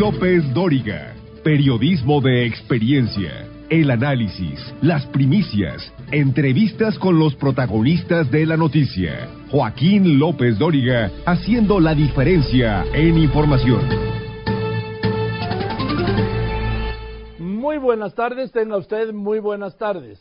López Dóriga. Periodismo de experiencia. El análisis, las primicias, entrevistas con los protagonistas de la noticia. Joaquín López Dóriga haciendo la diferencia en información. Muy buenas tardes, tenga usted muy buenas tardes.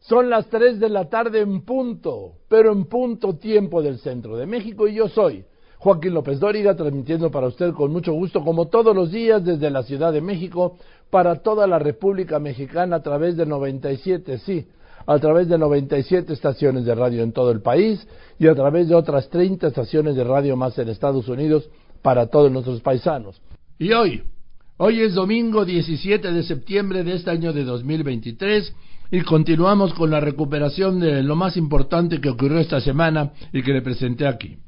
Son las 3 de la tarde en punto, pero en punto tiempo del centro de México y yo soy Joaquín López Dóriga, transmitiendo para usted con mucho gusto, como todos los días, desde la Ciudad de México, para toda la República Mexicana a través de 97, sí, a través de 97 estaciones de radio en todo el país y a través de otras 30 estaciones de radio más en Estados Unidos para todos nuestros paisanos. Y hoy, hoy es domingo 17 de septiembre de este año de 2023 y continuamos con la recuperación de lo más importante que ocurrió esta semana y que le presenté aquí.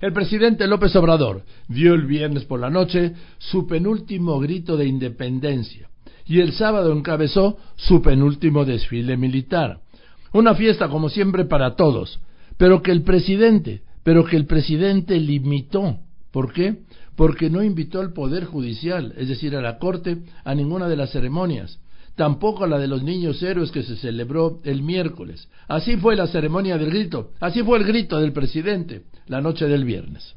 El presidente López Obrador dio el viernes por la noche su penúltimo grito de independencia y el sábado encabezó su penúltimo desfile militar. Una fiesta como siempre para todos, pero que el presidente, pero que el presidente limitó. ¿Por qué? Porque no invitó al Poder Judicial, es decir, a la Corte, a ninguna de las ceremonias tampoco la de los niños héroes que se celebró el miércoles. Así fue la ceremonia del grito, así fue el grito del presidente la noche del viernes.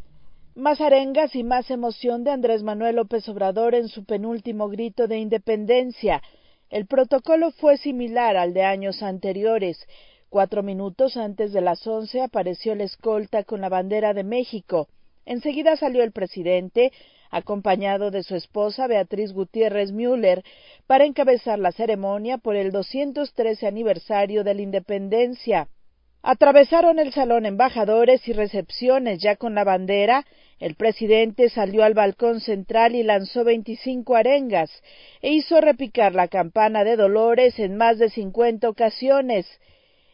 Más arengas y más emoción de Andrés Manuel López Obrador en su penúltimo grito de independencia. El protocolo fue similar al de años anteriores. Cuatro minutos antes de las once apareció la escolta con la bandera de México. Enseguida salió el presidente, acompañado de su esposa Beatriz Gutiérrez Müller, para encabezar la ceremonia por el 213 aniversario de la independencia. Atravesaron el salón embajadores y recepciones ya con la bandera. El presidente salió al balcón central y lanzó 25 arengas e hizo repicar la campana de Dolores en más de 50 ocasiones.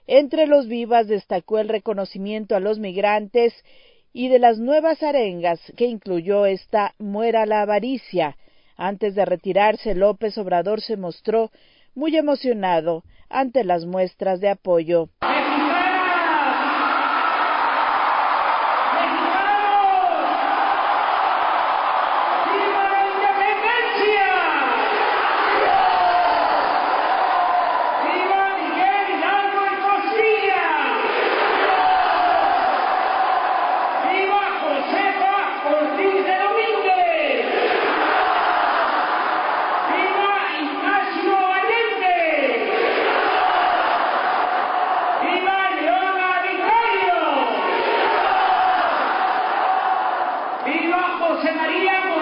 Entre los vivas destacó el reconocimiento a los migrantes y de las nuevas arengas que incluyó esta Muera la avaricia, antes de retirarse, López Obrador se mostró muy emocionado ante las muestras de apoyo. José María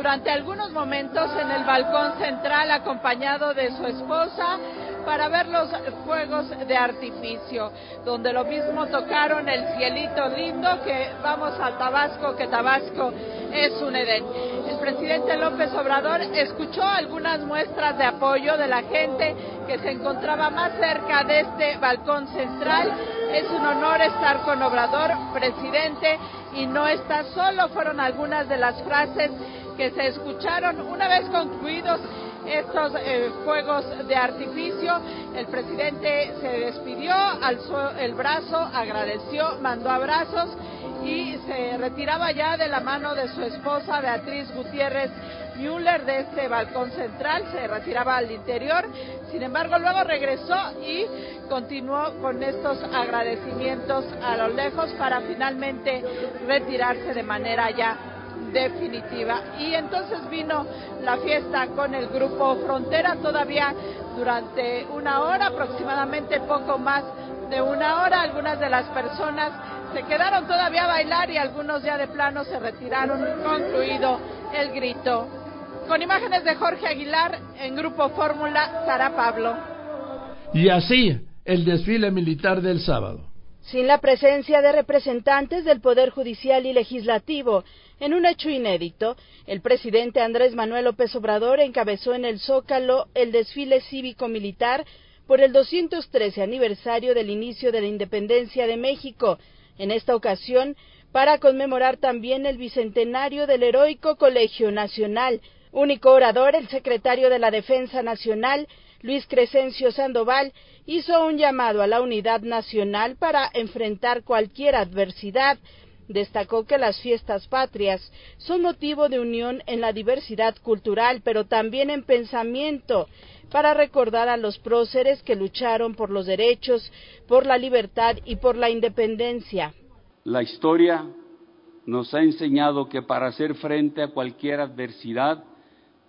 durante algunos momentos en el balcón central acompañado de su esposa para ver los fuegos de artificio, donde lo mismo tocaron el cielito lindo que vamos a Tabasco, que Tabasco es un Edén. El presidente López Obrador escuchó algunas muestras de apoyo de la gente que se encontraba más cerca de este balcón central Es un honor estar con Obrador, presidente, y no está solo. Fueron algunas de las frases que se escucharon una vez concluidos estos eh, fuegos de artificio. El presidente se despidió, alzó el brazo, agradeció, mandó abrazos y se retiraba ya de la mano de su esposa Beatriz Gutiérrez Müller de este balcón central, se retiraba al interior, sin embargo luego regresó y continuó con estos agradecimientos a lo lejos para finalmente retirarse de manera ya definitiva. Y entonces vino la fiesta con el grupo Frontera todavía durante una hora, aproximadamente poco más de una hora. Algunas de las personas se quedaron todavía a bailar y algunos ya de plano se retiraron, concluido el grito. Con imágenes de Jorge Aguilar en Grupo Fórmula, Sara Pablo. Y así el desfile militar del sábado. Sin la presencia de representantes del Poder Judicial y Legislativo, en un hecho inédito, el presidente Andrés Manuel López Obrador encabezó en el Zócalo el desfile cívico-militar por el 213 aniversario del inicio de la independencia de México, en esta ocasión para conmemorar también el bicentenario del heroico Colegio Nacional. Único orador, el secretario de la Defensa Nacional, Luis Crescencio Sandoval, hizo un llamado a la unidad nacional para enfrentar cualquier adversidad, Destacó que las fiestas patrias son motivo de unión en la diversidad cultural, pero también en pensamiento, para recordar a los próceres que lucharon por los derechos, por la libertad y por la independencia. La historia nos ha enseñado que para hacer frente a cualquier adversidad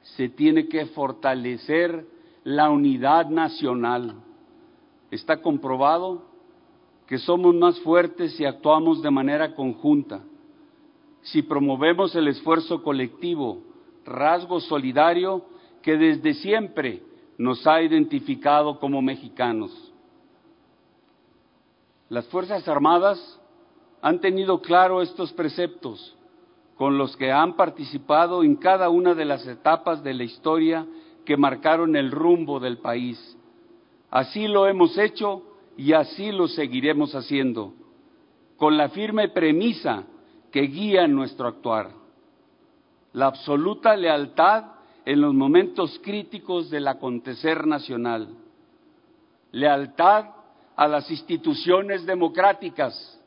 se tiene que fortalecer la unidad nacional. Está comprobado que somos más fuertes si actuamos de manera conjunta, si promovemos el esfuerzo colectivo, rasgo solidario que desde siempre nos ha identificado como mexicanos. Las Fuerzas Armadas han tenido claro estos preceptos con los que han participado en cada una de las etapas de la historia que marcaron el rumbo del país. Así lo hemos hecho y así lo seguiremos haciendo, con la firme premisa que guía nuestro actuar, la absoluta lealtad en los momentos críticos del acontecer nacional, lealtad a las instituciones democráticas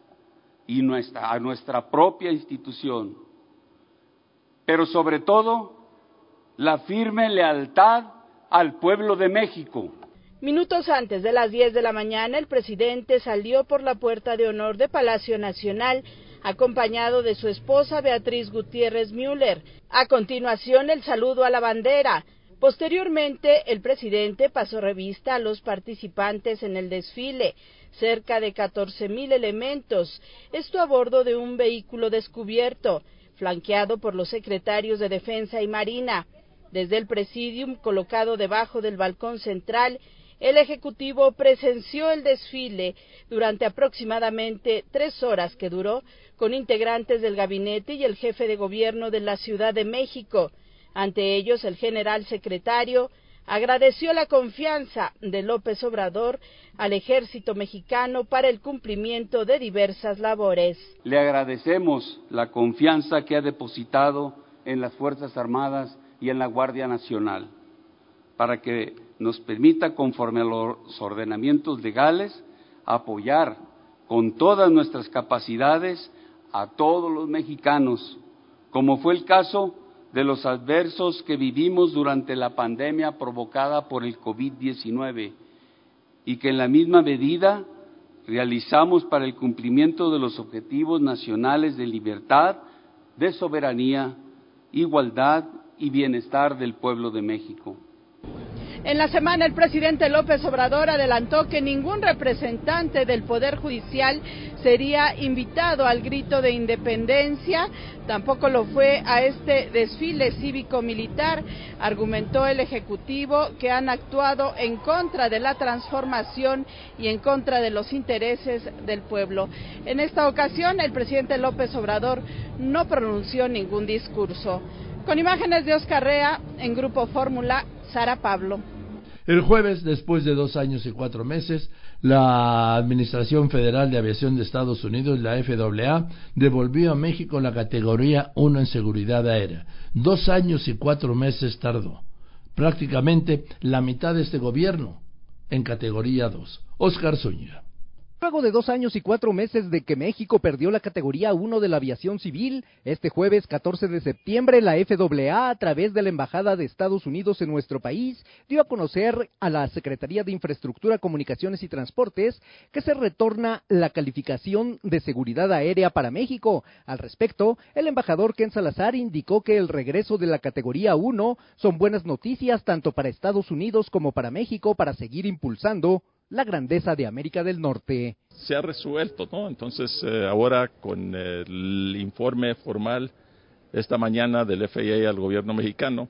y a nuestra propia institución, pero sobre todo la firme lealtad al pueblo de México. Minutos antes de las 10 de la mañana, el presidente salió por la puerta de honor de Palacio Nacional, acompañado de su esposa Beatriz Gutiérrez Müller. A continuación, el saludo a la bandera. Posteriormente, el presidente pasó revista a los participantes en el desfile, cerca de 14 mil elementos, esto a bordo de un vehículo descubierto, flanqueado por los secretarios de Defensa y Marina. Desde el presidium colocado debajo del balcón central, el Ejecutivo presenció el desfile durante aproximadamente tres horas que duró con integrantes del gabinete y el jefe de gobierno de la Ciudad de México. Ante ellos, el general secretario agradeció la confianza de López Obrador al ejército mexicano para el cumplimiento de diversas labores. Le agradecemos la confianza que ha depositado en las Fuerzas Armadas y en la Guardia Nacional para que nos permita, conforme a los ordenamientos legales, apoyar con todas nuestras capacidades a todos los mexicanos, como fue el caso de los adversos que vivimos durante la pandemia provocada por el COVID-19 y que en la misma medida realizamos para el cumplimiento de los objetivos nacionales de libertad, de soberanía, igualdad y bienestar del pueblo de México. En la semana el presidente López Obrador adelantó que ningún representante del Poder Judicial sería invitado al grito de independencia, tampoco lo fue a este desfile cívico-militar. Argumentó el Ejecutivo que han actuado en contra de la transformación y en contra de los intereses del pueblo. En esta ocasión el presidente López Obrador no pronunció ningún discurso. Con imágenes de Oscar Rea en Grupo Fórmula, Sara Pablo. El jueves, después de dos años y cuatro meses, la Administración Federal de Aviación de Estados Unidos, la FAA, devolvió a México la categoría 1 en seguridad aérea. Dos años y cuatro meses tardó. Prácticamente la mitad de este gobierno en categoría 2. Oscar Zúñiga. Luego de dos años y cuatro meses de que México perdió la categoría 1 de la aviación civil, este jueves 14 de septiembre la FAA, a través de la Embajada de Estados Unidos en nuestro país, dio a conocer a la Secretaría de Infraestructura, Comunicaciones y Transportes que se retorna la calificación de seguridad aérea para México. Al respecto, el embajador Ken Salazar indicó que el regreso de la categoría 1 son buenas noticias tanto para Estados Unidos como para México para seguir impulsando la grandeza de América del Norte. Se ha resuelto, ¿no? Entonces, eh, ahora con el informe formal esta mañana del FAA al gobierno mexicano,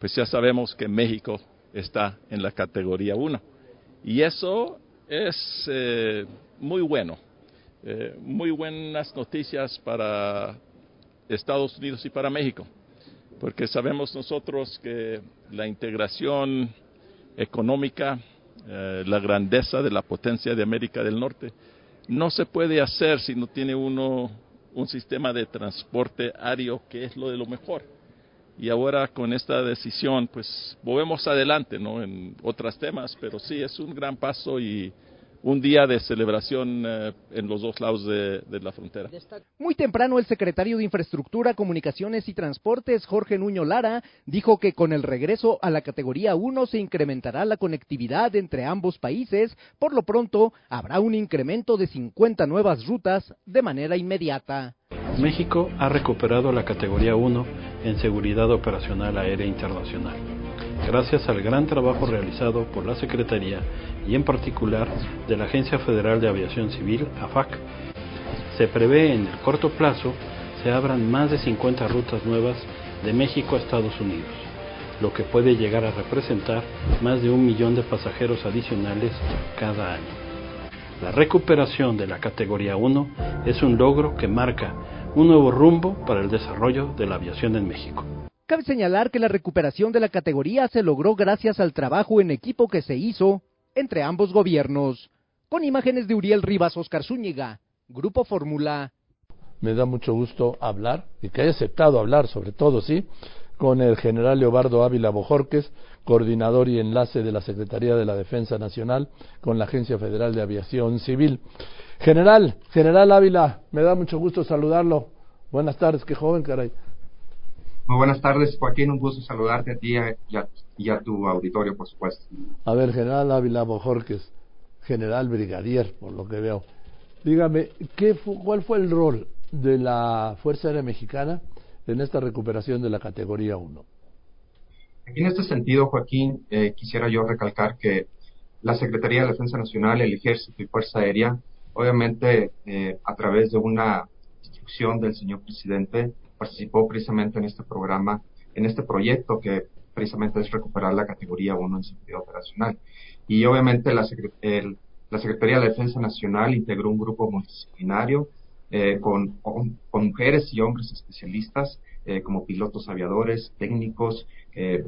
pues ya sabemos que México está en la categoría 1. Y eso es eh, muy bueno, eh, muy buenas noticias para Estados Unidos y para México, porque sabemos nosotros que la integración económica eh, la grandeza de la potencia de América del Norte. No se puede hacer si no tiene uno un sistema de transporte aéreo que es lo de lo mejor. Y ahora con esta decisión, pues volvemos adelante, ¿no? En otros temas, pero sí es un gran paso y un día de celebración eh, en los dos lados de, la frontera. Muy temprano el secretario de Infraestructura, Comunicaciones y Transportes, Jorge Nuño Lara, dijo que con el regreso a la categoría 1 se incrementará la conectividad entre ambos países. Por lo pronto, habrá un incremento de 50 nuevas rutas de manera inmediata. México ha recuperado la categoría 1 en seguridad operacional aérea internacional gracias al gran trabajo realizado por la Secretaría y en particular de la Agencia Federal de Aviación Civil, AFAC. Se prevé en el corto plazo se abran más de 50 rutas nuevas de México a Estados Unidos, lo que puede llegar a representar más de un millón de pasajeros adicionales cada año. La recuperación de la categoría 1 es un logro que marca un nuevo rumbo para el desarrollo de la aviación en México. Cabe señalar que la recuperación de la categoría se logró gracias al trabajo en equipo que se hizo entre ambos gobiernos. Con imágenes de Uriel Rivas, Oscar Zúñiga, Grupo Fórmula. Me da mucho gusto hablar y que haya aceptado hablar, sobre todo, ¿sí? Con el general Leobardo Ávila Bojorques, coordinador y enlace de la Secretaría de la Defensa Nacional con la Agencia Federal de Aviación Civil. General, general Ávila, me da mucho gusto saludarlo. Buenas tardes, qué joven, caray. Muy buenas tardes, Joaquín. Un gusto saludarte a ti y a, tu auditorio, por supuesto. A ver, General Ávila Bojorques, General Brigadier, por lo que veo. Dígame, ¿qué ¿cuál fue el rol de la Fuerza Aérea Mexicana en esta recuperación de la categoría 1? Aquí en este sentido, Joaquín, eh, quisiera yo recalcar que la Secretaría de Defensa Nacional, el Ejército y Fuerza Aérea, obviamente eh, a través de una instrucción del señor presidente, participó precisamente en este programa, en este proyecto que precisamente es recuperar la categoría 1 en seguridad operacional. Y obviamente la, la Secretaría de Defensa Nacional integró un grupo multidisciplinario eh, con, mujeres y hombres especialistas eh, como pilotos aviadores, técnicos, eh,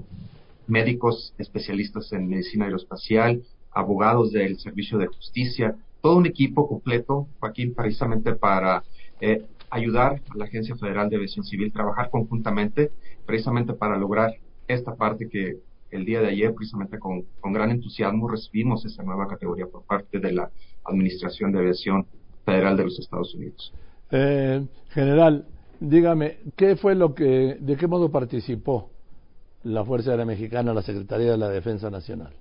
médicos especialistas en medicina aeroespacial, abogados del Servicio de Justicia, todo un equipo completo, Joaquín, precisamente para ayudar a la Agencia Federal de Aviación Civil, trabajar conjuntamente precisamente para lograr esta parte que el día de ayer, precisamente con, gran entusiasmo, recibimos esa nueva categoría por parte de la Administración de Aviación Federal de los Estados Unidos. Eh, general, dígame, ¿qué fue lo que, de qué modo participó la Fuerza Aérea Mexicana, la Secretaría de la Defensa Nacional?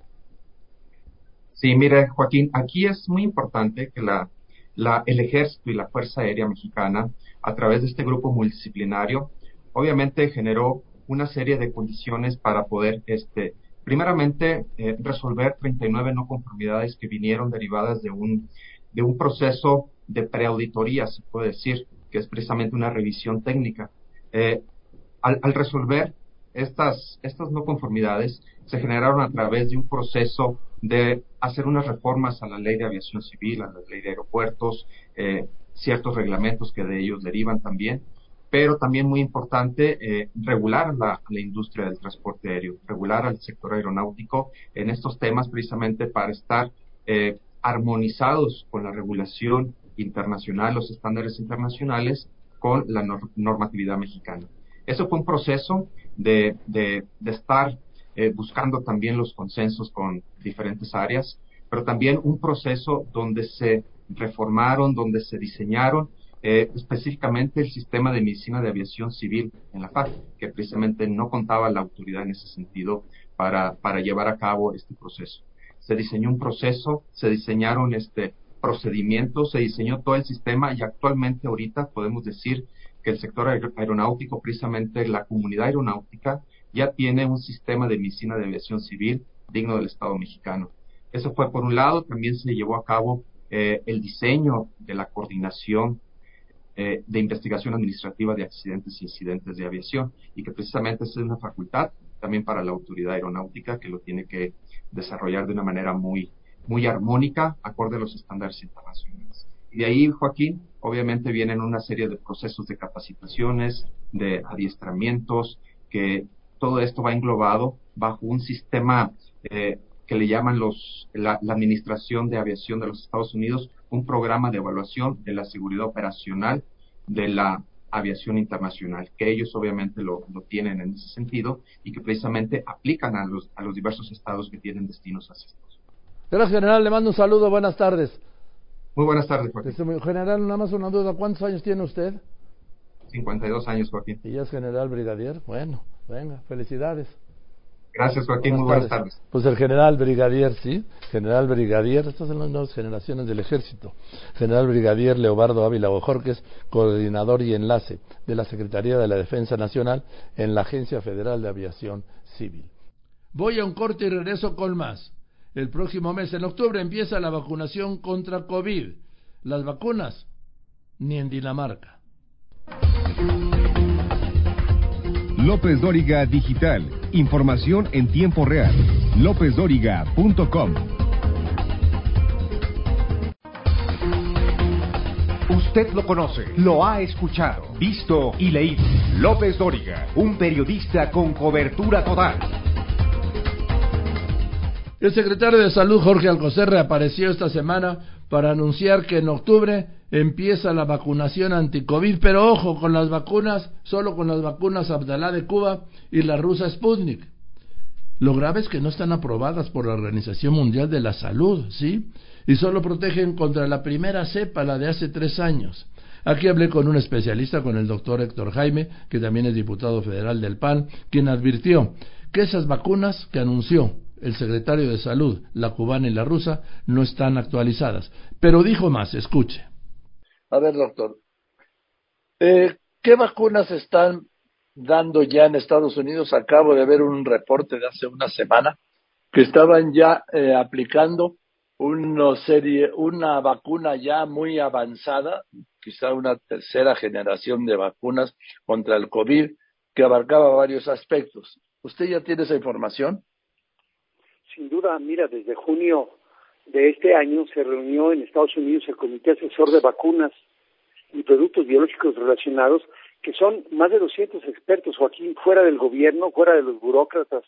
Sí, mire, Joaquín, aquí es muy importante que la el ejército y la Fuerza Aérea Mexicana, a través de este grupo multidisciplinario, obviamente generó una serie de condiciones para poder, este, primeramente, eh, resolver 39 no conformidades que vinieron derivadas de un, de un proceso de preauditoría, se puede decir, que es precisamente una revisión técnica. Eh, al, al, resolver estas, estas no conformidades, se generaron a través de un proceso de hacer unas reformas a la ley de aviación civil, a la ley de aeropuertos, eh, ciertos reglamentos que de ellos derivan también. pero también muy importante eh, regular la, industria del transporte aéreo, regular al sector aeronáutico en estos temas precisamente para estar eh, armonizados con la regulación internacional, los estándares internacionales, con la normatividad mexicana. Eso fue un proceso de, de, de estar eh, buscando también los consensos con diferentes áreas, pero también un proceso donde se reformaron, donde se diseñaron eh, específicamente el sistema de medicina de aviación civil en la FAC, que precisamente no contaba la autoridad en ese sentido para, para llevar a cabo este proceso. Se diseñó un proceso, se diseñaron este procedimientos, se diseñó todo el sistema y actualmente ahorita podemos decir que el sector aeronáutico, precisamente la comunidad aeronáutica, ya tiene un sistema de medicina de aviación civil digno del Estado mexicano. Eso fue por un lado, también se llevó a cabo eh, el diseño de la coordinación eh, de investigación administrativa de accidentes e incidentes de aviación y que precisamente es una facultad también para la autoridad aeronáutica que lo tiene que desarrollar de una manera muy, muy armónica, acorde a los estándares internacionales. Y de ahí, Joaquín, obviamente vienen una serie de procesos de capacitaciones, de adiestramientos, que todo esto va englobado bajo un sistema eh, que le llaman los, la, la, Administración de Aviación de los Estados Unidos, un programa de evaluación de la seguridad operacional de la aviación internacional, que ellos obviamente lo, lo, tienen en ese sentido y que precisamente aplican a los, a los diversos estados que tienen destinos hacia estos. Gracias, general. Le mando un saludo. Buenas tardes. Muy buenas tardes, Joaquín. General, nada más una duda. ¿Cuántos años tiene usted? 52 años, Joaquín. ¿Y ya es general brigadier? Bueno, venga, felicidades. Gracias, Joaquín. Muy buenas tardes. Pues el general brigadier, sí, general brigadier, estas son las nuevas generaciones del ejército. General brigadier Leobardo Ávila Ojorques, coordinador y enlace de la Secretaría de la Defensa Nacional en la Agencia Federal de Aviación Civil. Voy a un corte y regreso con más. El próximo mes, en octubre, empieza la vacunación contra COVID. Las vacunas, ni en Dinamarca. López Dóriga Digital. Información en tiempo real. LópezDóriga.com. Usted lo conoce, lo ha escuchado, visto y leído. López Dóriga, un periodista con cobertura total. El secretario de Salud, Jorge Alcocer, reapareció esta semana para anunciar que en octubre empieza la vacunación anti-COVID, pero ojo con las vacunas, solo con las vacunas Abdalá de Cuba y la rusa Sputnik. Lo grave es que no están aprobadas por la Organización Mundial de la Salud, ¿sí? Y solo protegen contra la primera cepa, la de hace tres años. Aquí hablé con un especialista, con el doctor Héctor Jaime, que también es diputado federal del PAN, quien advirtió que esas vacunas que anunció el secretario de Salud, la cubana y la rusa, no están actualizadas. Pero dijo más, escuche. A ver, doctor, eh, ¿qué vacunas están dando ya en Estados Unidos? Acabo de ver un reporte de hace una semana que estaban ya eh, aplicando una vacuna ya muy avanzada, quizá una tercera generación de vacunas contra el COVID, que abarcaba varios aspectos. ¿Usted ya tiene esa información? Sin duda, mira, desde junio de este año se reunió en Estados Unidos el Comité Asesor de Vacunas y Productos Biológicos Relacionados, que son más de 200 expertos, Joaquín, fuera del gobierno, fuera de los burócratas,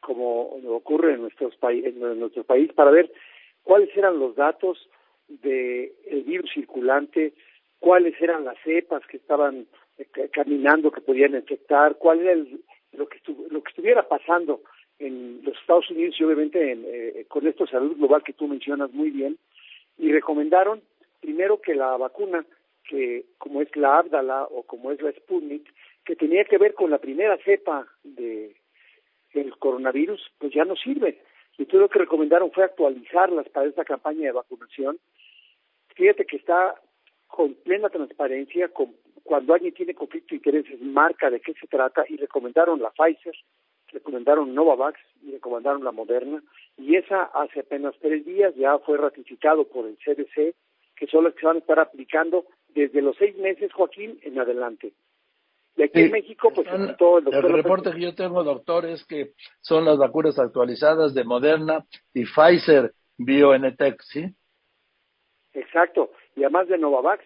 como ocurre en, nuestros en nuestro país, para ver cuáles eran los datos del virus circulante, cuáles eran las cepas que estaban eh, caminando, que podían infectar, cuál era lo, que lo que estuviera pasando en los Estados Unidos y obviamente en, eh, con esto salud global que tú mencionas muy bien, y recomendaron primero que la vacuna, que como es la Abdala o como es la Sputnik, que tenía que ver con la primera cepa de del coronavirus, pues ya no sirve. Todo lo que recomendaron fue actualizarlas para esta campaña de vacunación. Fíjate que está con plena transparencia, con, cuando alguien tiene conflicto de intereses, marca de qué se trata y recomendaron la Pfizer, recomendaron Novavax y recomendaron la Moderna, y esa hace apenas tres días ya fue ratificado por el CDC, que son las que van a estar aplicando desde los seis meses, Joaquín, en adelante. Y aquí en México, pues todo el doctor. El reporte que yo tengo, doctor, es que son las vacunas actualizadas de Moderna y Pfizer BioNTech, ¿sí? Exacto. Y además de Novavax,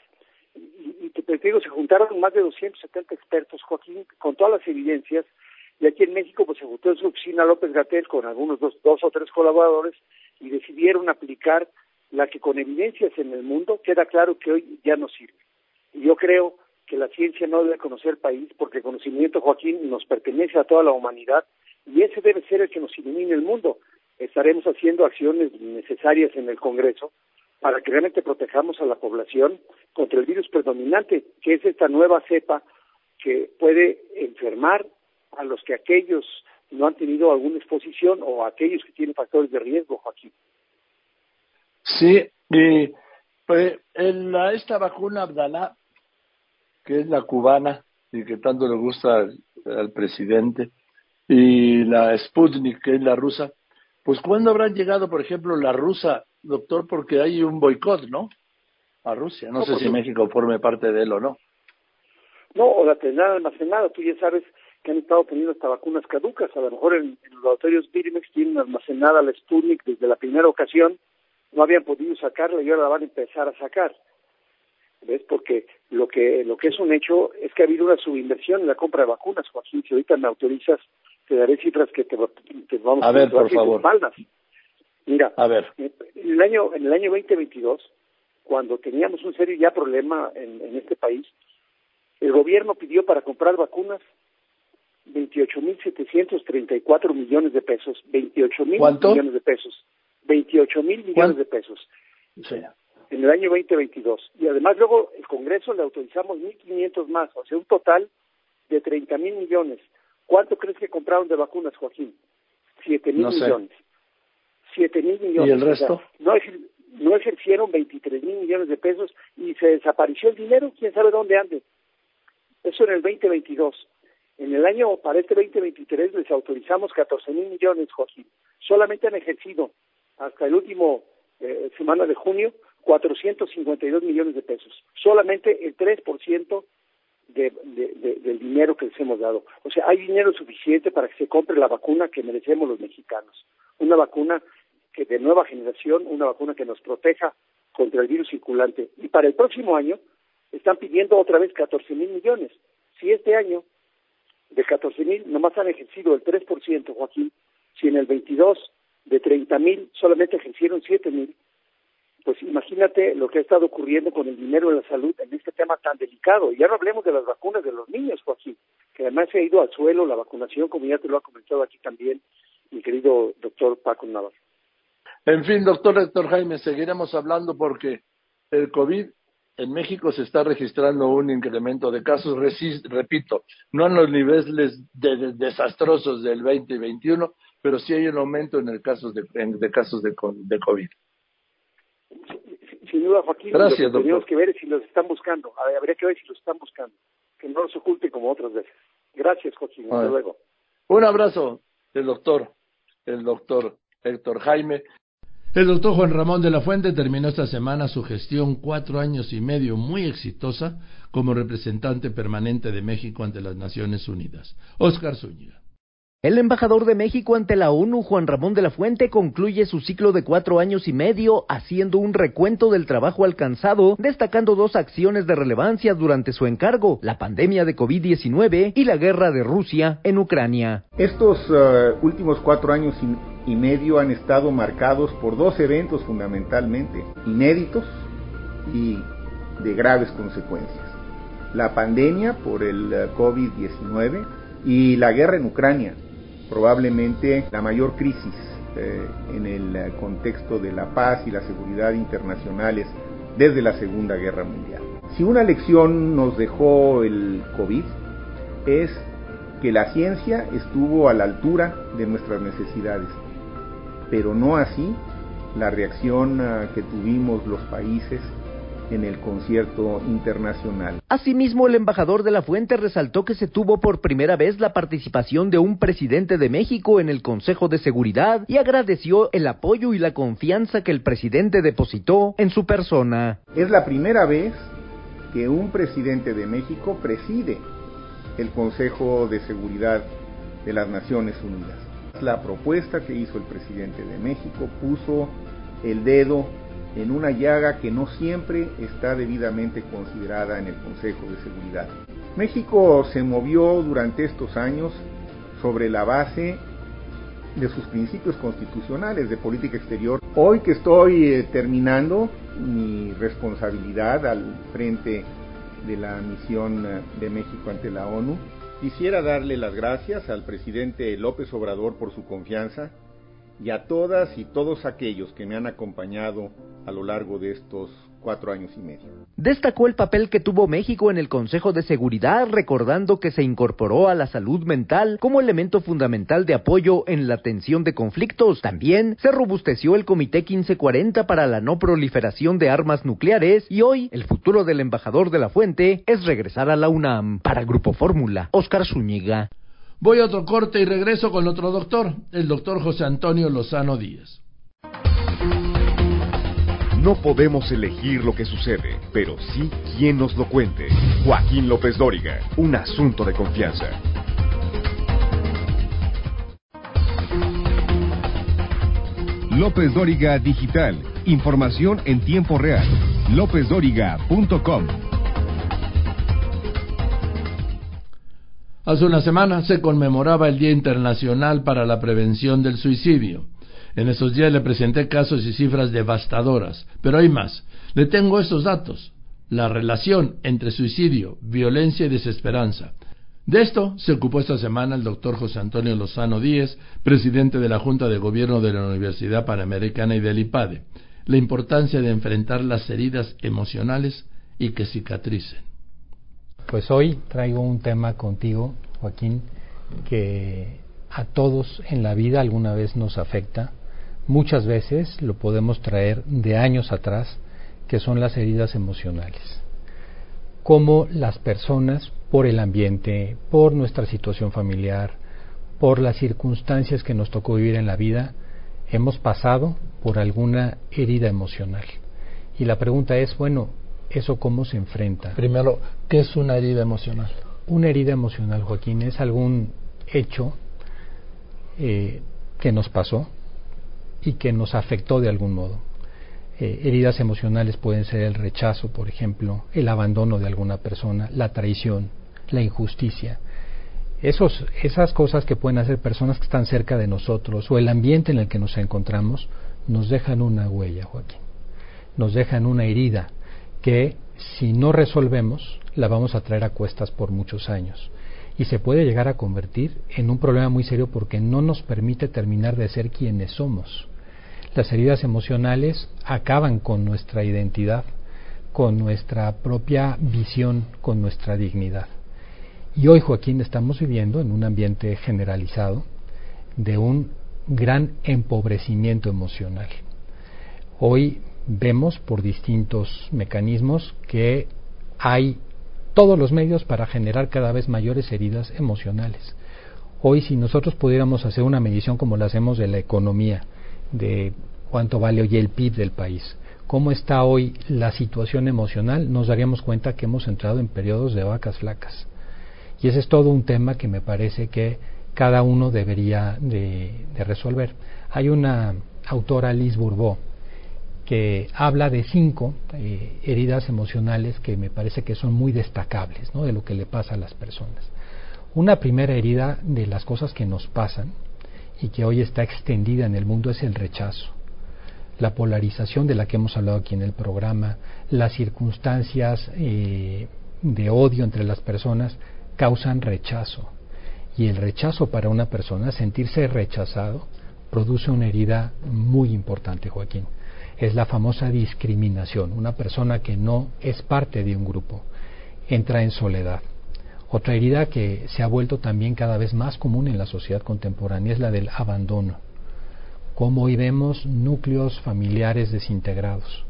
y, te, digo, se juntaron más de 270 expertos, Joaquín, con todas las evidencias, y aquí en México pues se juntó en su oficina López Gatel con algunos dos, dos o tres colaboradores y decidieron aplicar la que con evidencias en el mundo queda claro que hoy ya no sirve. Y yo creo que la ciencia no debe conocer país porque el conocimiento, Joaquín, nos pertenece a toda la humanidad y ese debe ser el que nos ilumine el mundo. Estaremos haciendo acciones necesarias en el Congreso para que realmente protejamos a la población contra el virus predominante, que es esta nueva cepa que puede enfermar a los que aquellos no han tenido alguna exposición o a aquellos que tienen factores de riesgo, Joaquín. Sí, y pues en la, esta vacuna Abdalá, que es la cubana y que tanto le gusta al, presidente, y la Sputnik, que es la rusa, pues ¿cuándo habrán llegado, por ejemplo, la rusa, doctor? Porque hay un boicot, ¿no? A Rusia. No, sé si México forme parte de él o no. No, o la tendrán almacenada. Tú ya sabes que han estado teniendo hasta vacunas caducas. A lo mejor en, los laboratorios Birmex tienen almacenada la Sputnik desde la primera ocasión no habían podido sacarla y ahora la van a empezar a sacar. ¿Ves? Porque lo que, lo que es un hecho es que ha habido una subinversión en la compra de vacunas, Joaquín. Si ahorita me autorizas, te daré cifras que te, vamos a ver, por favor. Mira, a ver. En el año, en el año 2022, cuando teníamos un serio ya problema en, en este país, el gobierno pidió para comprar vacunas 28.734 millones de pesos. 28 mil millones de pesos. 28 mil millones de pesos en el año 2022. Y además luego el Congreso le autorizamos 1.500 más, o sea, un total de 30 mil millones. ¿Cuánto crees que compraron de vacunas, Joaquín? 7 mil millones. 7 mil millones. ¿Y el resto? no, no ejercieron 23 mil millones de pesos y se desapareció el dinero, quién sabe dónde ande. Eso en el 2022. En el año, para este 2023, les autorizamos 14 mil millones, Joaquín. Solamente han ejercido hasta el último eh, semana de junio 452 millones de pesos, solamente el 3% de, de, del dinero que les hemos dado. O sea, hay dinero suficiente para que se compre la vacuna que merecemos los mexicanos. Una vacuna que de nueva generación, una vacuna que nos proteja contra el virus circulante. Y para el próximo año están pidiendo otra vez 14 mil millones. Si este año de 14 mil nomás han ejercido el 3%, Joaquín, si en el 22 de 30 mil solamente ejercieron 7 mil, pues imagínate lo que ha estado ocurriendo con el dinero de la salud en este tema tan delicado. Y ya no hablemos de las vacunas de los niños, Joaquín, que además se ha ido al suelo la vacunación, como ya te lo ha comentado aquí también mi querido doctor Paco Navarro. En fin, doctor Héctor Jaime, seguiremos hablando porque el COVID en México se está registrando un incremento de casos, repito, no en los niveles desastrosos del 20 y 21, pero sí hay un aumento en el caso de, de casos de, de COVID. Sin duda, Joaquín, Gracias, lo que tenemos que ver es si los están buscando. Habría que ver si los están buscando. Que no los oculten como otras veces. Gracias, Joaquín. Hasta luego. Un abrazo del doctor, el doctor Héctor Jaime. El doctor Juan Ramón de la Fuente terminó esta semana su gestión cuatro años y medio muy exitosa como representante permanente de México ante las Naciones Unidas. Oscar Zúñiga. El embajador de México ante la ONU, Juan Ramón de la Fuente, concluye su ciclo de cuatro años y medio haciendo un recuento del trabajo alcanzado, destacando dos acciones de relevancia durante su encargo, la pandemia de COVID-19 y la guerra de Rusia en Ucrania. Estos eh, últimos cuatro años y medio han estado marcados por dos eventos fundamentalmente inéditos y de graves consecuencias. La pandemia por el eh, COVID-19 y la guerra en Ucrania, probablemente la mayor crisis eh, en el eh, contexto de la paz y la seguridad internacionales desde la Segunda Guerra Mundial. Si una lección nos dejó el COVID es que la ciencia estuvo a la altura de nuestras necesidades, pero no así la reacción ah, que tuvimos los países en el concierto internacional. Asimismo, el embajador de la Fuente resaltó que se tuvo por primera vez la participación de un presidente de México en el Consejo de Seguridad y agradeció el apoyo y la confianza que el presidente depositó en su persona. Es la primera vez que un presidente de México preside el Consejo de Seguridad de las Naciones Unidas. La propuesta que hizo el presidente de México puso el dedo en una llaga que no siempre está debidamente considerada en el Consejo de Seguridad. México se movió durante estos años sobre la base de sus principios constitucionales de política exterior. Hoy que estoy eh, terminando mi responsabilidad al frente de la misión eh, de México ante la ONU, quisiera darle las gracias al presidente López Obrador por su confianza y a todas y todos aquellos que me han acompañado a lo largo de estos cuatro años y medio. Destacó el papel que tuvo México en el Consejo de Seguridad, recordando que se incorporó a la salud mental como elemento fundamental de apoyo en la atención de conflictos. También se robusteció el Comité 1540 para la no proliferación de armas nucleares y hoy el futuro del embajador de la Fuente es regresar a la UNAM. Para Grupo Fórmula, Oscar Zúñiga. Voy a otro corte y regreso con otro doctor, el doctor José Antonio Lozano Díez. No podemos elegir lo que sucede, pero sí quién nos lo cuente. Joaquín López Dóriga, un asunto de confianza. López Dóriga Digital, información en tiempo real. LópezDóriga.com Hace una semana se conmemoraba el Día Internacional para la Prevención del Suicidio. En esos días le presenté casos y cifras devastadoras, pero hay más. Le tengo estos datos. La relación entre suicidio, violencia y desesperanza. De esto se ocupó esta semana el doctor José Antonio Lozano Díez, presidente de la Junta de Gobierno de la Universidad Panamericana y del IPADE. La importancia de enfrentar las heridas emocionales y que cicatricen. Pues hoy traigo un tema contigo, Joaquín, que a todos en la vida alguna vez nos afecta. Muchas veces lo podemos traer de años atrás, que son las heridas emocionales. Cómo las personas, por el ambiente, por nuestra situación familiar, por las circunstancias que nos tocó vivir en la vida, hemos pasado por alguna herida emocional. Y la pregunta es, bueno, ¿Eso cómo se enfrenta? Primero, ¿qué es una herida emocional? Una herida emocional, Joaquín, es algún hecho eh, que nos pasó y que nos afectó de algún modo. Eh, heridas emocionales pueden ser el rechazo, por ejemplo, el abandono de alguna persona, la traición, la injusticia. Esos, esas cosas que pueden hacer personas que están cerca de nosotros o el ambiente en el que nos encontramos nos dejan una huella, Joaquín. Nos dejan una herida que si no resolvemos la vamos a traer a cuestas por muchos años y se puede llegar a convertir en un problema muy serio porque no nos permite terminar de ser quienes somos. Las heridas emocionales acaban con nuestra identidad, con nuestra propia visión, con nuestra dignidad. Y hoy, Joaquín, estamos viviendo en un ambiente generalizado de un gran empobrecimiento emocional. Hoy vemos por distintos mecanismos que hay todos los medios para generar cada vez mayores heridas emocionales. Hoy si nosotros pudiéramos hacer una medición como la hacemos de la economía, de cuánto vale hoy el PIB del país, cómo está hoy la situación emocional, nos daríamos cuenta que hemos entrado en periodos de vacas flacas. Y ese es todo un tema que me parece que cada uno debería de, resolver. Hay una autora, Liz Bourbeau, que habla de cinco eh, heridas emocionales que me parece que son muy destacables ¿no? de lo que le pasa a las personas. Una primera herida de las cosas que nos pasan y que hoy está extendida en el mundo es el rechazo. La polarización de la que hemos hablado aquí en el programa, las circunstancias eh, de odio entre las personas causan rechazo. Y el rechazo para una persona, sentirse rechazado, produce una herida muy importante, Joaquín es la famosa discriminación. Una persona que no es parte de un grupo entra en soledad. Otra herida que se ha vuelto también cada vez más común en la sociedad contemporánea es la del abandono. Cómo hoy vemos núcleos familiares desintegrados,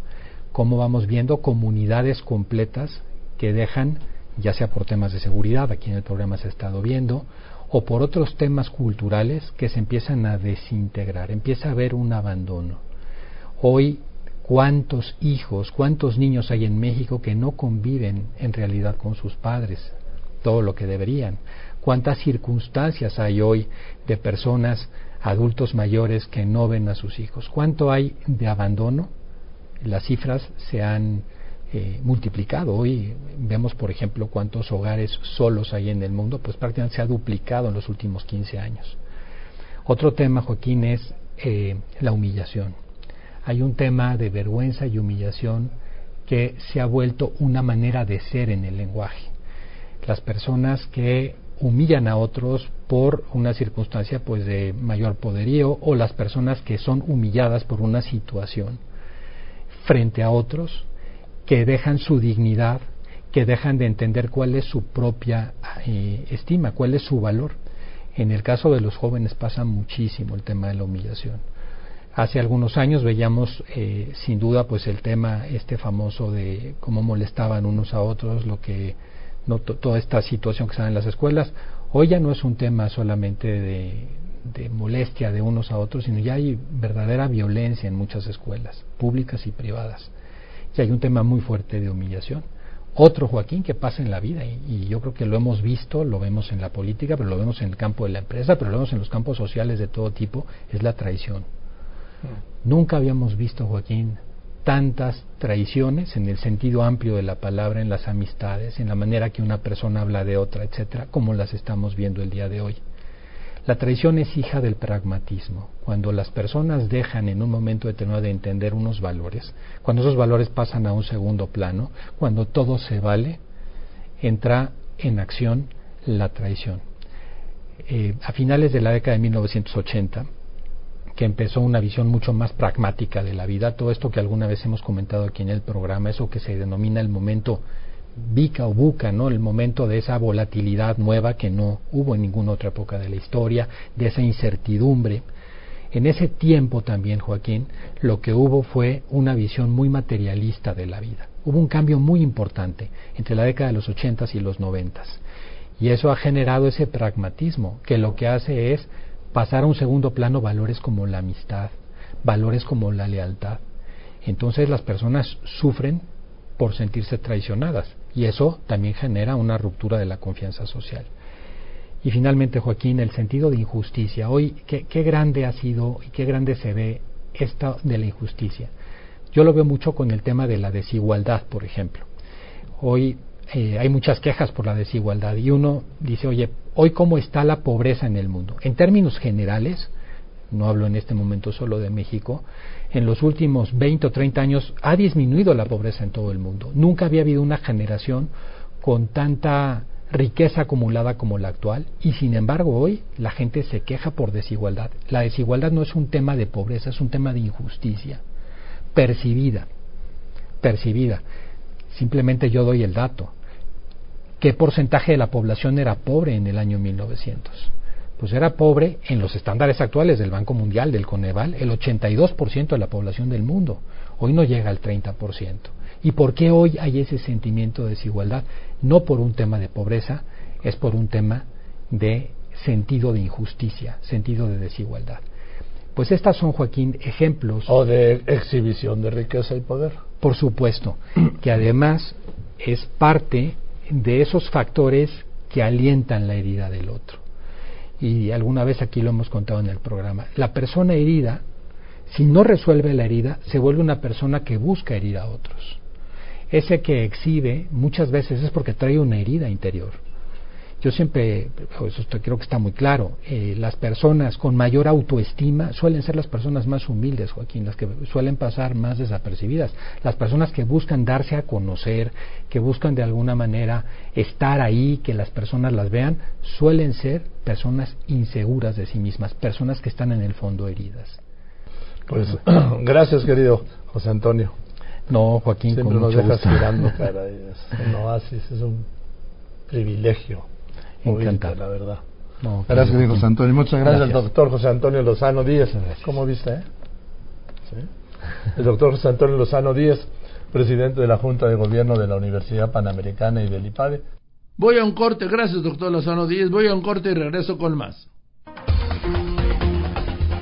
cómo vamos viendo comunidades completas que dejan, ya sea por temas de seguridad, aquí en el programa se ha estado viendo, o por otros temas culturales que se empiezan a desintegrar, empieza a haber un abandono. Hoy, ¿cuántos hijos, cuántos niños hay en México que no conviven en realidad con sus padres? Todo lo que deberían. ¿Cuántas circunstancias hay hoy de personas, adultos mayores, que no ven a sus hijos? ¿Cuánto hay de abandono las cifras se han eh, multiplicado. Hoy vemos, por ejemplo, cuántos hogares solos hay en el mundo, pues prácticamente se ha duplicado en los últimos 15 años. Otro tema, Joaquín, es eh, la humillación. Hay un tema de vergüenza y humillación que se ha vuelto una manera de ser en el lenguaje. Las personas que humillan a otros por una circunstancia pues de mayor poderío o las personas que son humilladas por una situación frente a otros que dejan su dignidad, que dejan de entender cuál es su propia eh, estima, cuál es su valor. En el caso de los jóvenes pasa muchísimo el tema de la humillación. Hace algunos años veíamos eh, sin duda pues el tema este famoso de cómo molestaban unos a otros, lo que no toda esta situación que se en las escuelas. Hoy ya no es un tema solamente de, molestia de unos a otros, sino ya hay verdadera violencia en muchas escuelas, públicas y privadas hay un tema muy fuerte de humillación. Otro, Joaquín, que pasa en la vida, y, yo creo que lo hemos visto, lo vemos en la política, pero lo vemos en el campo de la empresa, pero lo vemos en los campos sociales de todo tipo, es la traición. Nunca habíamos visto, Joaquín, tantas traiciones en el sentido amplio de la palabra, en las amistades, en la manera que una persona habla de otra, etcétera, como las estamos viendo el día de hoy. La traición es hija del pragmatismo. Cuando las personas dejan en un momento determinado de entender unos valores, cuando esos valores pasan a un segundo plano, cuando todo se vale, entra en acción la traición. Eh, a finales de la década de 1980, que empezó una visión mucho más pragmática de la vida, todo esto que alguna vez hemos comentado aquí en el programa, eso que se denomina el momento bica o buca, ¿no? El momento de esa volatilidad nueva que no hubo en ninguna otra época de la historia, de esa incertidumbre. En ese tiempo también, Joaquín, lo que hubo fue una visión muy materialista de la vida. Hubo un cambio muy importante entre la década de los ochentas y los noventas. Y eso ha generado ese pragmatismo, que lo que hace es pasar a un segundo plano valores como la amistad, valores como la lealtad. Entonces las personas sufren por sentirse traicionadas y eso también genera una ruptura de la confianza social. Y finalmente, Joaquín, el sentido de injusticia. Hoy, ¿qué, grande ha sido y qué grande se ve esta de la injusticia? Yo lo veo mucho con el tema de la desigualdad, por ejemplo. Hoy eh, hay muchas quejas por la desigualdad y uno dice, oye, hoy cómo está la pobreza en el mundo. En términos generales, no hablo en este momento solo de México, en los últimos 20 o 30 años ha disminuido la pobreza en todo el mundo. Nunca había habido una generación con tanta riqueza acumulada como la actual y sin embargo hoy la gente se queja por desigualdad. La desigualdad no es un tema de pobreza, es un tema de injusticia percibida, percibida. Simplemente yo doy el dato. ¿Qué porcentaje de la población era pobre en el año 1900? pues era pobre en los estándares actuales del Banco Mundial, del Coneval, el 82% de la población del mundo. Hoy no llega al 30%. ¿Y por qué hoy hay ese sentimiento de desigualdad? No por un tema de pobreza, es por un tema de sentido de injusticia, sentido de desigualdad. Pues estas son, Joaquín, ejemplos. O de exhibición de riqueza y poder. Por supuesto, que además es parte de esos factores que alientan la herida del otro. Y alguna vez aquí lo hemos contado en el programa, la persona herida, si no resuelve la herida, se vuelve una persona que busca herir a otros. Ese que exhibe muchas veces es porque trae una herida interior yo siempre, eso creo que está muy claro, eh, las personas con mayor autoestima suelen ser las personas más humildes, Joaquín, las que suelen pasar más desapercibidas, las personas que buscan darse a conocer, que buscan de alguna manera estar ahí, que las personas las vean, suelen ser personas inseguras de sí mismas, personas que están en el fondo heridas. Pues gracias, querido José Antonio. No, Joaquín, siempre nos dejas mirando, cara, es un oasis, es un privilegio Encantado. la verdad. gracias, José Antonio. Muchas gracias, al doctor José Antonio Lozano Díez. ¿Cómo viste? Eh? El doctor José Antonio Lozano Díez, presidente de la Junta de Gobierno de la Universidad Panamericana y del IPADE. Voy a un corte, gracias doctor Lozano Díez, voy a un corte y regreso con más.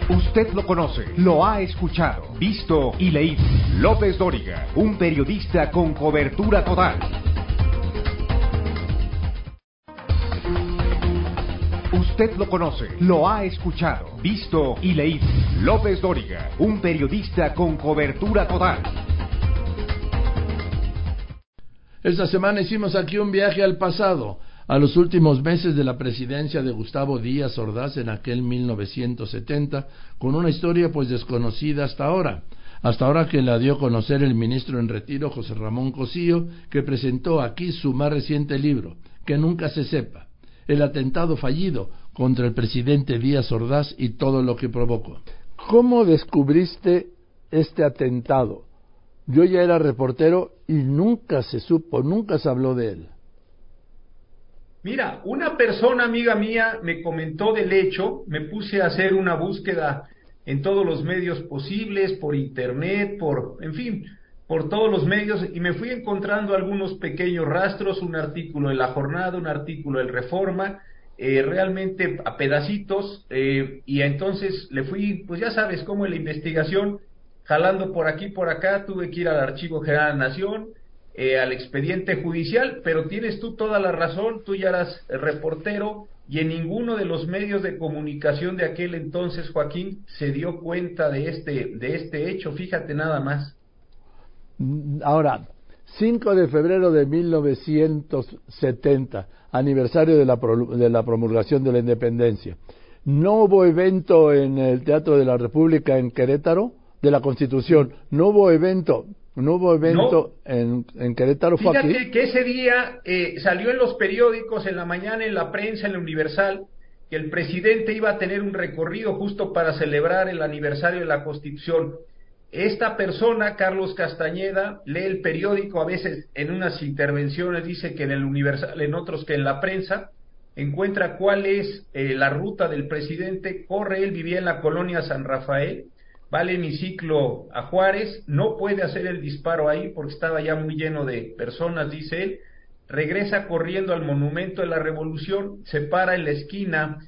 Usted lo conoce, lo ha escuchado, visto y leído. López Dóriga, un periodista con cobertura total. Usted lo conoce, lo ha escuchado, visto y leído. López Dóriga, un periodista con cobertura total. Esta semana hicimos aquí un viaje al pasado, a los últimos meses de la presidencia de Gustavo Díaz Ordaz en aquel 1970, con una historia pues desconocida hasta ahora, hasta ahora que la dio a conocer el ministro en retiro José Ramón Cosío, que presentó aquí su más reciente libro, Que nunca se sepa, el atentado fallido contra el presidente Díaz Ordaz y todo lo que provocó. ¿Cómo descubriste este atentado? Yo ya era reportero y nunca se supo, nunca se habló de él. Mira, una persona amiga mía me comentó del hecho, me puse a hacer una búsqueda en todos los medios posibles, por internet, por, en fin, por todos los medios y me fui encontrando algunos pequeños rastros, un artículo de La Jornada, un artículo del Reforma, eh, realmente a pedacitos eh, y entonces le fui, pues ya sabes cómo en la investigación, jalando por aquí, por acá, tuve que ir al Archivo General de Nación, eh, al expediente judicial, pero tienes tú toda la razón, tú ya eras reportero y en ninguno de los medios de comunicación de aquel entonces, Joaquín, se dio cuenta de este, de este hecho, fíjate nada más. Ahora, 5 de febrero de 1970, aniversario de la, de la promulgación de la independencia. No hubo evento en el Teatro de la República en Querétaro, de la Constitución. No hubo evento. No hubo evento En, en, Querétaro. Fíjate que ese día eh, salió en los periódicos, en la mañana, en la prensa, en la Universal, que el presidente iba a tener un recorrido justo para celebrar el aniversario de la Constitución. Esta persona, Carlos Castañeda, lee el periódico, a veces en unas intervenciones dice que en el Universal, en otros que en la prensa, encuentra cuál es eh, la ruta del presidente, corre, él vivía en la colonia San Rafael, va al hemiciclo a Juárez, no puede hacer el disparo ahí porque estaba ya muy lleno de personas, dice él, regresa corriendo al monumento de la revolución, se para en la esquina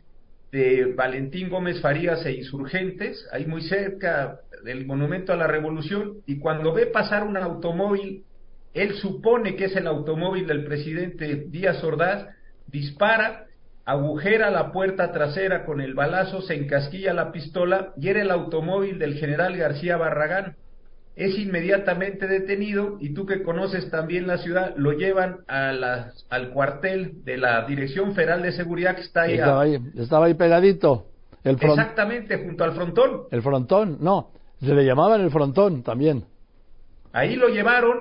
de Valentín Gómez Farías e Insurgentes, ahí muy cerca del Monumento a la Revolución, y cuando ve pasar un automóvil, él supone que es el automóvil del presidente Díaz Ordaz, dispara, agujera la puerta trasera con el balazo, se encasquilla la pistola y era el automóvil del general García Barragán. Es inmediatamente detenido y tú que conoces también la ciudad, lo llevan a la, al cuartel de la Dirección Federal de Seguridad que está ahí. Estaba, ahí, estaba ahí pegadito. El Exactamente, junto al frontón. El frontón, no, se le llamaban el frontón también. Ahí lo llevaron,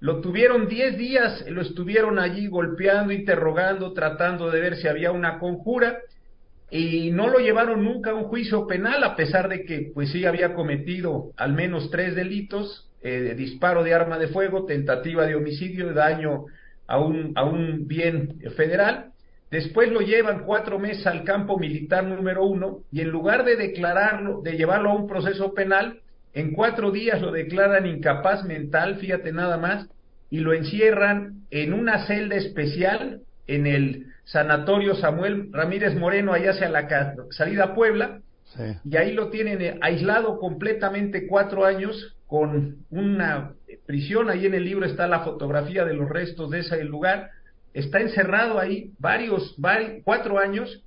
lo tuvieron 10 días, lo estuvieron allí golpeando, interrogando, tratando de ver si había una conjura y no lo llevaron nunca a un juicio penal a pesar de que pues sí había cometido al menos tres delitos, eh, disparo de arma de fuego, tentativa de homicidio, daño a un, a un bien federal. Después lo llevan cuatro meses al campo militar número uno y en lugar de declararlo, de llevarlo a un proceso penal, en cuatro días lo declaran incapaz mental, fíjate nada más, y lo encierran en una celda especial en el Sanatorio Samuel Ramírez Moreno, allá hacia la salida a Puebla, y ahí lo tienen eh, aislado completamente cuatro años con una prisión, ahí en el libro está la fotografía de los restos de ese lugar, está encerrado ahí varios, varios cuatro años,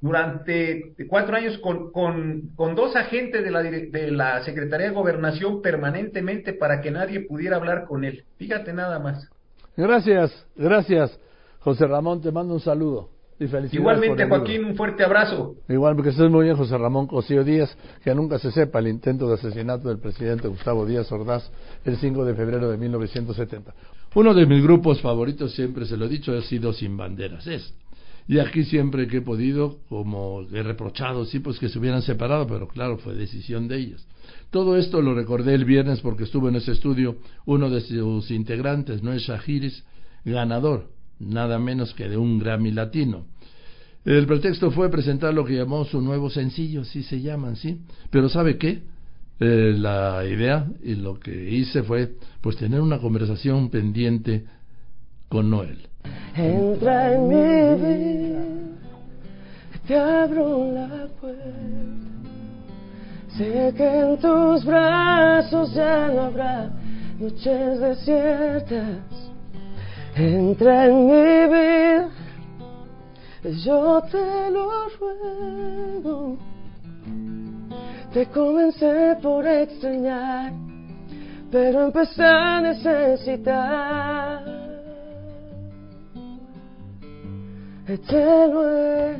durante cuatro años con, con, con dos agentes de la, de la Secretaría de Gobernación permanentemente para que nadie pudiera hablar con él. Fíjate nada más. Gracias, gracias. José Ramón, te mando un saludo. Y felicidades Igualmente, Joaquín, un fuerte abrazo. Igual, porque estés muy bien, José Ramón Cosío Díaz, que nunca se sepa el intento de asesinato del presidente Gustavo Díaz Ordaz el 5 de febrero de 1970. Uno de mis grupos favoritos, siempre se lo he dicho, ha sido Sin Banderas. Es. Y aquí siempre que he podido, como he reprochado, sí, pues que se hubieran separado, pero claro, fue decisión de ellos. Todo esto lo recordé el viernes porque estuvo en ese estudio uno de sus integrantes, Noé Shahiris, ganador nada menos que de un Grammy latino. El pretexto fue presentar lo que llamó su nuevo sencillo, así se llaman, ¿sí? Pero ¿sabe qué? Eh, la idea y lo que hice fue pues tener una conversación pendiente con Noel. Entra en mi vida, te abro la puerta. Sé que en tus brazos ya no habrá noches desiertas Entra en mi vida, yo te lo ruego. Te comencé por extrañar, pero empecé a necesitar. Este luego.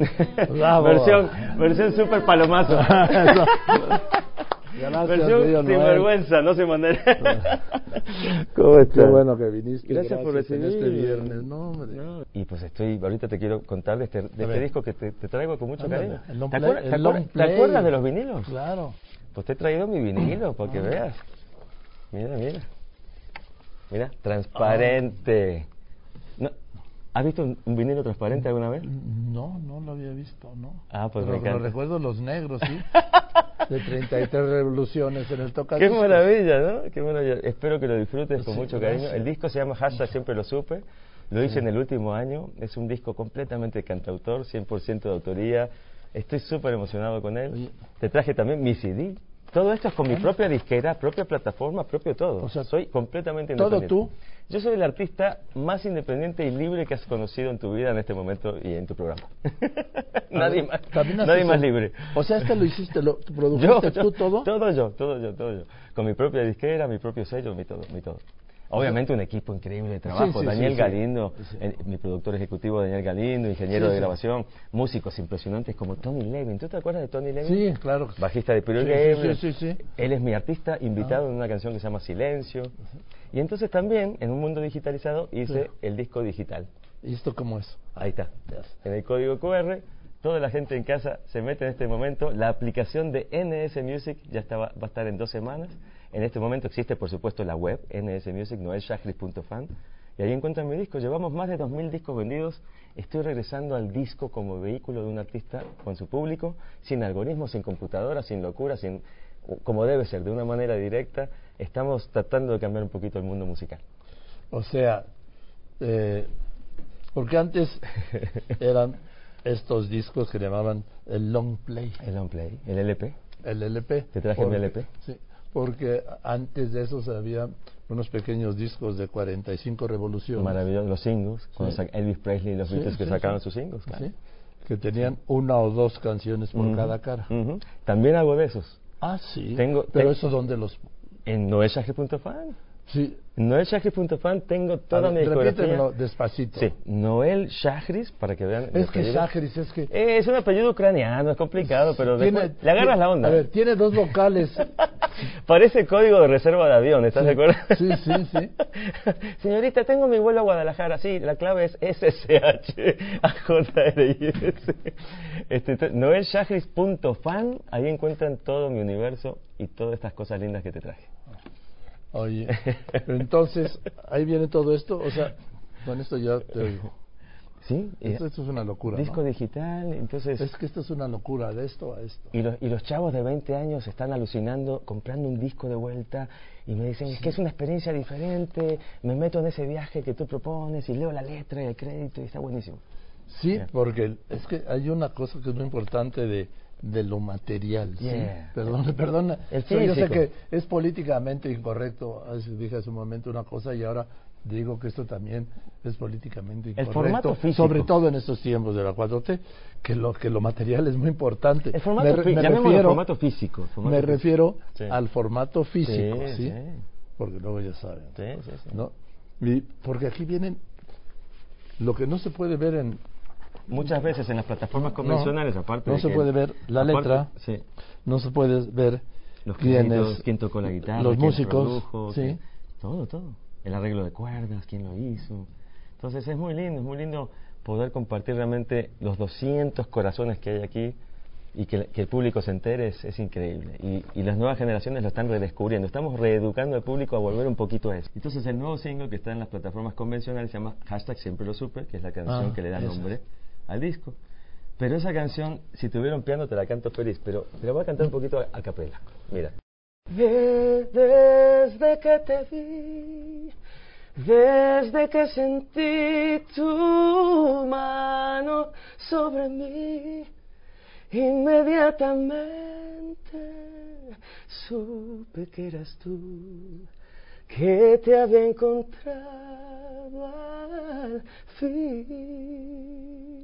Este versión, versión super palomazo. Sin vergüenza, no sin manera. ¿Cómo estás? Qué bueno que viniste. Gracias, por recibir. este viernes. No, hombre. Y pues estoy, ahorita te quiero contar de este, de este disco que te, te traigo con mucho Ándale, cariño. el ¿Te, play- acuerdas, el te long acuerdas- te play. acuerdas de los vinilos? Claro. Pues te he traído mi vinilo para que Ah. veas. Mira, mira. Mira, transparente. ¿Has visto un, un vinilo transparente alguna vez? No, no lo había visto, no. Ah, pues Pero me encanta. Lo recuerdo los negros, sí. de 33 revoluciones en el toca Qué maravilla, ¿no? Qué maravilla. Espero que lo disfrutes con mucho cariño. El disco se llama Hashtag Siempre Lo Supe. Lo hice Sí. en el último año. Es un disco completamente cantautor, 100% de autoría. Estoy súper emocionado con él. Te traje también mi CD. Todo esto es con mi propia disquera, propia plataforma, propio todo. O sea, soy completamente ¿todo independiente. Yo soy el artista más independiente y libre que has conocido en tu vida en este momento y en tu programa. nadie más, nadie más libre. O sea, este lo hiciste, lo produjiste yo, tú todo. Todo yo, todo yo, todo yo. Con mi propia disquera, mi propio sello, mi todo, mi todo. Obviamente un equipo increíble de trabajo. Sí, sí, Daniel sí. Galindo, el- mi productor ejecutivo Daniel Galindo, ingeniero de grabación, músicos impresionantes como Tony Levin. ¿Tú te acuerdas de Tony Levin? Sí, claro. Bajista de sí. Él es mi artista invitado en una canción que se llama Silencio. Y entonces también, en un mundo digitalizado, hice el disco digital. ¿Y esto cómo es? Ahí está. En el código QR, toda la gente en casa se mete en este momento. La aplicación de NS Music ya estaba, va a estar en dos semanas. En este momento existe, por supuesto, la web NS Music, noelshachris.fan. Y ahí encuentran mi disco. Llevamos más de 2.000 discos vendidos. Estoy regresando al disco como vehículo de un artista con su público, sin algoritmos, sin computadora, sin locura, sin, como debe ser, de una manera directa. Estamos tratando de cambiar un poquito el mundo musical. O sea, eh, porque antes eran estos discos que llamaban el long play. El long play, el LP. El LP. Te traje mi LP. Sí, porque antes de esos había unos pequeños discos de 45 revoluciones. Maravilloso, los singles, cuando Sí. Elvis Presley y los Sí, Beatles que sí, sacaban sí. sus singles. claro. Sí, que tenían una o dos canciones por Ujú, cada cara. ujú. También hago de esos. Ah, sí. Tengo, Pero te- eso donde los... En noelshachris.fan. Sí. En noelshachris.fan tengo toda A mi ver, discografía. despacito. Sí, Noel Shachris, para que vean. Es que. Shachris es que... Eh, es un apellido ucraniano, es complicado, pero Tiene- después le agarras la onda. A ver, tiene dos vocales. Parece código de reserva de avión, ¿estás Sí, de acuerdo? sí, sí, sí. Señorita, tengo mi vuelo a Guadalajara. Sí, la clave es SSH AJRIS. Este, noelshachris.fan, ahí encuentran todo mi universo y todas estas cosas lindas que te traje. Oye, entonces, ahí viene todo esto, o sea, con esto ya te oigo. Sí, Esto, esto es una locura, Disco ¿no? digital, entonces... Es que esto es una locura, de esto a esto. Y los, y los chavos de 20 años están alucinando, comprando un disco de vuelta y me dicen, es que es una experiencia diferente, me meto en ese viaje que tú propones y leo la letra y el crédito y está buenísimo. Sí, porque es que hay una cosa que es muy importante de, de lo material. ¿sí? Yeah. Perdona, perdona. El O sea, yo sé que es políticamente incorrecto. Dije hace un momento una cosa y ahora digo que esto también es políticamente El incorrecto. formato físico. Sobre todo en estos tiempos de la 4T, que lo, que lo material es muy importante. El formato me, formato físico, formato me físico. refiero Sí. al formato físico, Sí, ¿sí? sí. Porque luego ya saben. Sí, sí, sí. ¿no? Y porque aquí vienen lo que no se puede ver en Muchas veces en las plataformas No, convencionales, aparte no de se que- puede ver la aparte- letra, sí. no se puede ver los quién créditos, es, quién tocó la guitarra, los músicos, produjo, sí. quién- todo, todo. El arreglo de cuerdas, quién lo hizo. Entonces es muy lindo, es muy lindo poder compartir realmente los 200 corazones que hay aquí y que, que el público se entere es, es increíble. Y, y las nuevas generaciones lo están redescubriendo. Estamos reeducando al público a volver un poquito a eso. Entonces el nuevo single que está en las plataformas convencionales se llama Hashtag Siempre Lo Supe, que es la canción Ah, que le da nombre al disco. Pero esa canción, si tuviera un piano, te la canto feliz. Pero te la voy a cantar un poquito a, a. Mira. Desde que te vi, desde que sentí tu mano sobre mí, inmediatamente supe que eras tú, que te había encontrado al fin.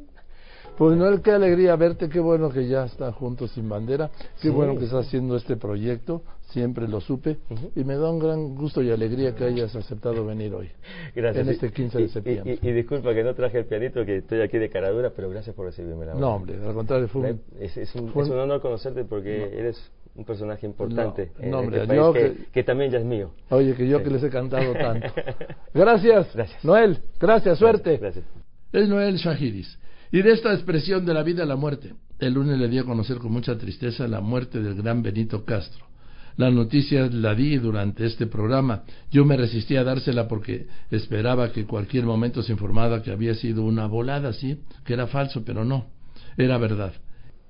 Pues Noel, qué alegría verte, qué bueno que ya está juntos sin bandera, qué Sí. bueno que estás haciendo este proyecto, siempre lo supe, y me da un gran gusto y alegría que hayas aceptado venir hoy, Gracias. en este 15 y- de septiembre. Y, y- y disculpa que no traje el pianito, que estoy aquí de caradura, pero gracias por recibirme. La No, hombre, al contrario, fue un- Es, es un, fue es un- honor conocerte porque eres un personaje importante No, en no, este hombre, país yo que, que- que también ya es mío. Oye, que yo Sí. que les he cantado tanto. Gracias, Gracias. Noel, gracias, suerte. Gracias. Es Noel Shahiris. Y de esta expresión de la vida a la muerte, el lunes le di a conocer con mucha tristeza la muerte del gran Benito Castro. La noticia la di durante este programa. Yo me resistí a dársela porque esperaba que cualquier momento se informara que había sido una volada, sí, que era falso, pero no, era verdad.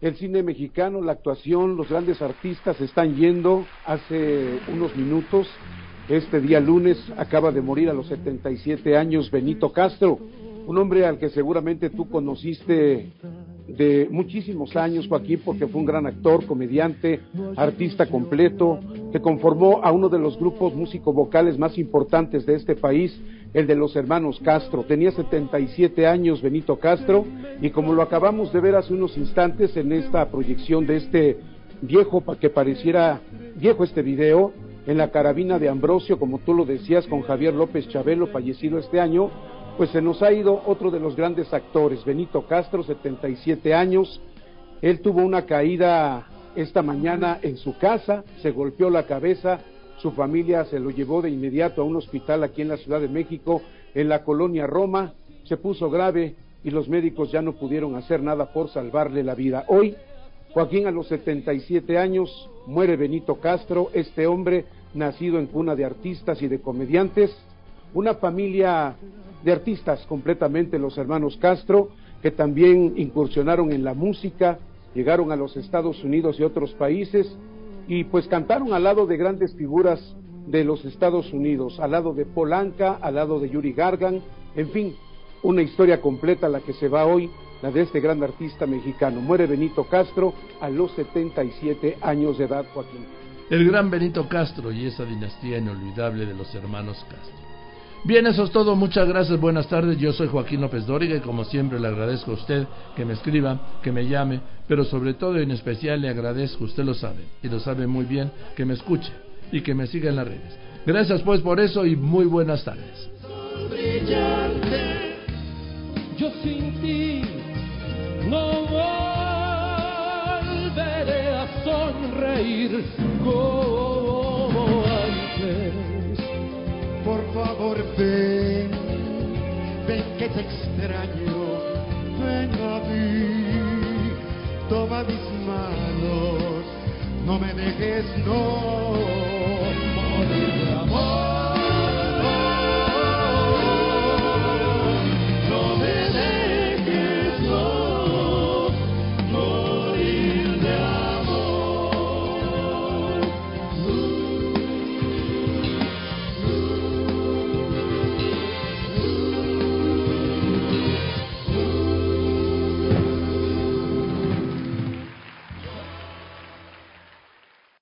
El cine mexicano, la actuación, los grandes artistas están yendo hace unos minutos. Este día lunes acaba de morir a los 77 años Benito Castro, un hombre al que seguramente tú conociste de muchísimos años, Joaquín, porque fue un gran actor, comediante, artista completo, que conformó a uno de los grupos músico-vocales más importantes de este país, el de los hermanos Castro. Tenía 77 años Benito Castro y como lo acabamos de ver hace unos instantes en esta proyección de este viejo, para que pareciera viejo este video, en la carabina de Ambrosio, como tú lo decías, con Javier López Chabelo, fallecido este año, pues se nos ha ido otro de los grandes actores, Benito Castro, 77 años. Él tuvo una caída esta mañana en su casa, se golpeó la cabeza, su familia se lo llevó de inmediato a un hospital aquí en la Ciudad de México, en la colonia Roma, se puso grave y los médicos ya no pudieron hacer nada por salvarle la vida. Hoy, Joaquín a los 77 años, muere Benito Castro, este hombre nacido en cuna de artistas y de comediantes, una familia de artistas completamente, los hermanos Castro, que también incursionaron en la música, llegaron a los Estados Unidos y otros países y pues cantaron al lado de grandes figuras de los Estados Unidos, al lado de Polanca, al lado de Yuri Gargan, en fin, una historia completa la que se va hoy, la de este gran artista mexicano. Muere Benito Castro a los 77 años de edad, Joaquín. El gran Benito Castro y esa dinastía inolvidable de los hermanos Castro. Bien, eso es todo. Muchas gracias. Buenas tardes. Yo soy Joaquín López Dóriga y como siempre le agradezco a usted que me escriba, que me llame, pero sobre todo y en especial le agradezco, usted lo sabe, y lo sabe muy bien, que me escuche y que me siga en las redes. Gracias pues por eso y muy buenas tardes. Yo no como antes. Por favor, ven, ven que te extraño, ven a mí, toma mis manos, no me dejes, no, morir de amor.